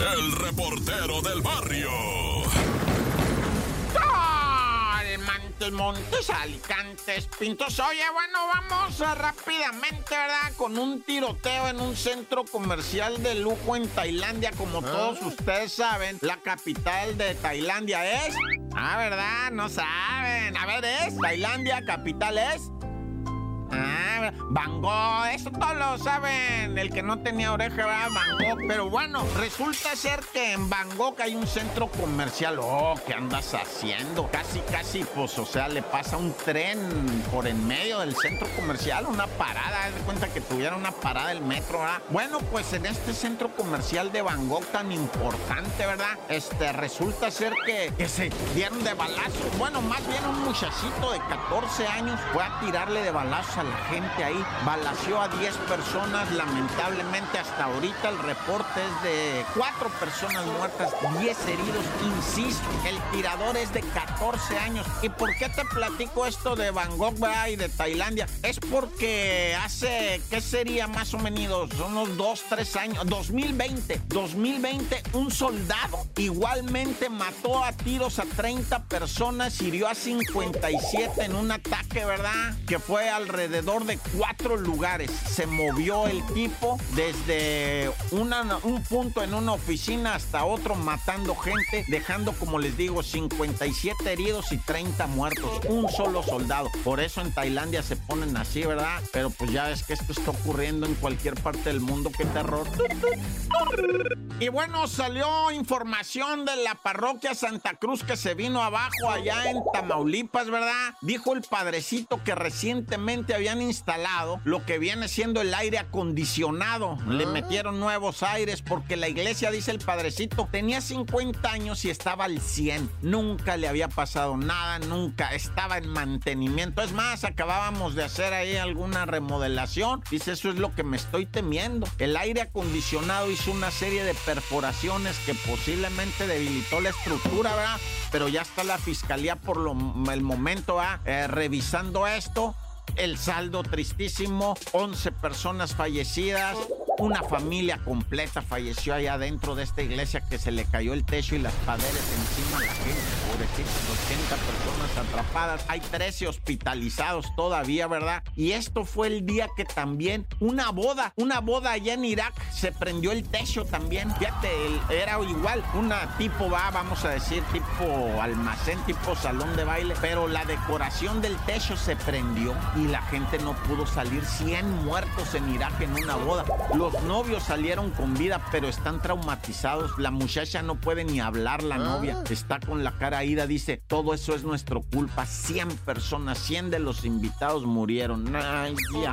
el reportero del barrio. Montes, Montes, Alicantes, Pintos. Oye, bueno, vamos rápidamente, ¿verdad? Con un tiroteo en un centro comercial de lujo en Tailandia, como todos ustedes saben. La capital de Tailandia es... Ah, ¿verdad? No saben. A ver, es Tailandia, capital es... Ah, Van Gogh, eso todos lo saben. El que no tenía oreja era Van Gogh. Pero bueno, resulta ser que en Van hay un centro comercial. Oh, ¿qué andas haciendo? Casi, casi, pues, o sea, le pasa un tren por en medio del centro comercial, una parada. Haz cuenta que tuviera una parada del metro, ¿verdad? Bueno, pues en este centro comercial de Van tan importante, ¿verdad? Este, resulta ser que, que se dieron de balazos. Bueno, más bien un muchachito de 14 años fue a tirarle de balazos a la gente ahí. Balació a 10 personas. Lamentablemente, hasta ahorita el reporte es de 4 personas muertas, 10 heridos. Insisto, el tirador es de 14 años. ¿Y por qué te platico esto de Bangkok ¿verdad? y de Tailandia? Es porque hace, ¿qué sería más o menos? Unos 2, 3 años. 2020. 2020, un soldado igualmente mató a tiros a 30 personas, hirió a 57 en un ataque, ¿verdad? Que fue alrededor de cuatro lugares. Se movió el tipo desde un punto en una oficina hasta otro matando gente, dejando, como les digo, 57 heridos y 30 muertos. Un solo soldado. Por eso en Tailandia se ponen así, ¿verdad? Pero pues ya es que esto está ocurriendo en cualquier parte del mundo. ¡Qué terror! Y bueno, salió información de la parroquia Santa Cruz que se vino abajo allá en Tamaulipas, ¿verdad? Dijo el padrecito que recientemente habían instalado lo que viene siendo el aire acondicionado. Le metieron nuevos aires porque la iglesia, dice el padrecito, tenía 50 años y estaba al 100. Nunca le había pasado nada, nunca. Estaba en mantenimiento. Es más, acabábamos de hacer ahí alguna remodelación. Dice, eso es lo que me estoy temiendo. El aire acondicionado hizo una serie de perforaciones que posiblemente debilitó la estructura, ¿verdad? Pero ya está la fiscalía por lo, el momento, ¿verdad? Eh, revisando esto. El saldo tristísimo, 11 personas fallecidas, una familia completa falleció allá dentro de esta iglesia que se le cayó el techo y las paredes encima la gente, pobrecitos, 80 personas atrapadas, hay 13 hospitalizados todavía, ¿verdad? Y esto fue el día que también una boda, una boda allá en Irak, se prendió el techo también, fíjate, era igual, una tipo va, vamos a decir, tipo almacén, tipo salón de baile, pero la decoración del techo se prendió y la gente no pudo salir, 100 muertos en Irak en una boda. Los novios salieron con vida, pero están traumatizados. La muchacha no puede ni hablar, la novia. Está con la cara ida, dice, todo eso es nuestra culpa. 100 personas, 100 de los invitados murieron. Ay, ya.